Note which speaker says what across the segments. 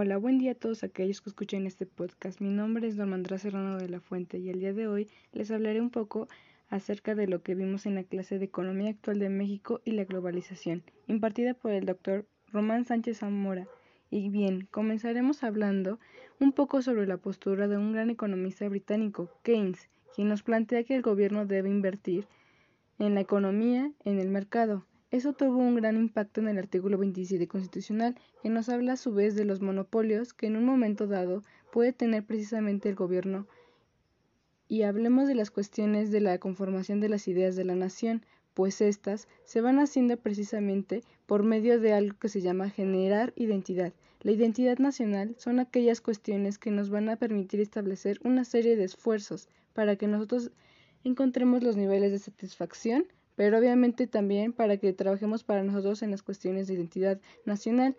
Speaker 1: Hola, buen día a todos aquellos que escuchen este podcast. Mi nombre es Normandra Serrano de la Fuente y el día de hoy les hablaré un poco acerca de lo que vimos en la clase de Economía Actual de México y la Globalización, impartida por el doctor Román Sánchez Zamora. Y bien, comenzaremos hablando un poco sobre la postura de un gran economista británico, Keynes, quien nos plantea que el gobierno debe invertir en la economía, en el mercado, eso tuvo un gran impacto en el artículo 27 constitucional, que nos habla a su vez de los monopolios que en un momento dado puede tener precisamente el gobierno. Y hablemos de las cuestiones de la conformación de las ideas de la nación, pues éstas se van haciendo precisamente por medio de algo que se llama generar identidad. La identidad nacional son aquellas cuestiones que nos van a permitir establecer una serie de esfuerzos para que nosotros encontremos los niveles de satisfacción pero obviamente también para que trabajemos para nosotros en las cuestiones de identidad nacional,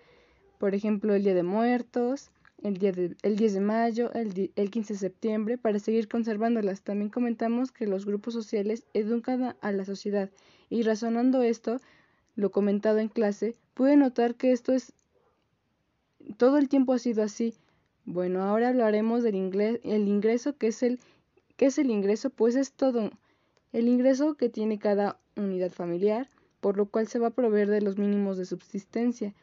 Speaker 1: por ejemplo, el Día de Muertos, el, día el 10 de mayo, el, el 15 de septiembre, para seguir conservándolas. También comentamos que los grupos sociales educan a la sociedad y razonando esto, lo comentado en clase, pude notar que esto es todo el tiempo ha sido así. Bueno, ahora hablaremos del el ingreso, que es el, ¿qué es el ingreso? Pues es todo el ingreso que tiene cada unidad familiar, por lo cual se va a proveer de los mínimos de subsistencia.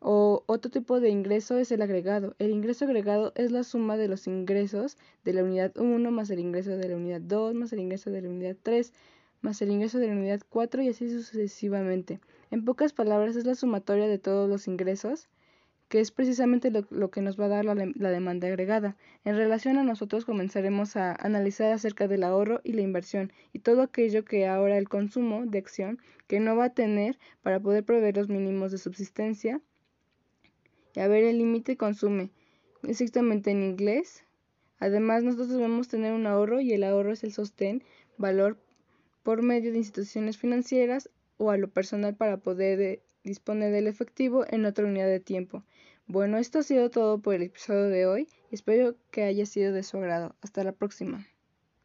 Speaker 1: O otro tipo de ingreso es el agregado. El ingreso agregado es la suma de los ingresos de la unidad 1 más el ingreso de la unidad 2 más el ingreso de la unidad 3 más el ingreso de la unidad 4 y así sucesivamente. En pocas palabras es la sumatoria de todos los ingresos que es precisamente lo, que nos va a dar la, demanda agregada. En relación a nosotros comenzaremos a analizar acerca del ahorro y la inversión y todo aquello que ahora el consumo de acción que no va a tener para poder proveer los mínimos de subsistencia. Y a ver, el límite consume, exactamente en inglés. Además, nosotros debemos tener un ahorro y el ahorro es el sostén, valor por medio de instituciones financieras o a lo personal para poder disponer del efectivo en otra unidad de tiempo. Bueno, esto ha sido todo por el episodio de hoy. Espero que haya sido de su agrado. Hasta la próxima.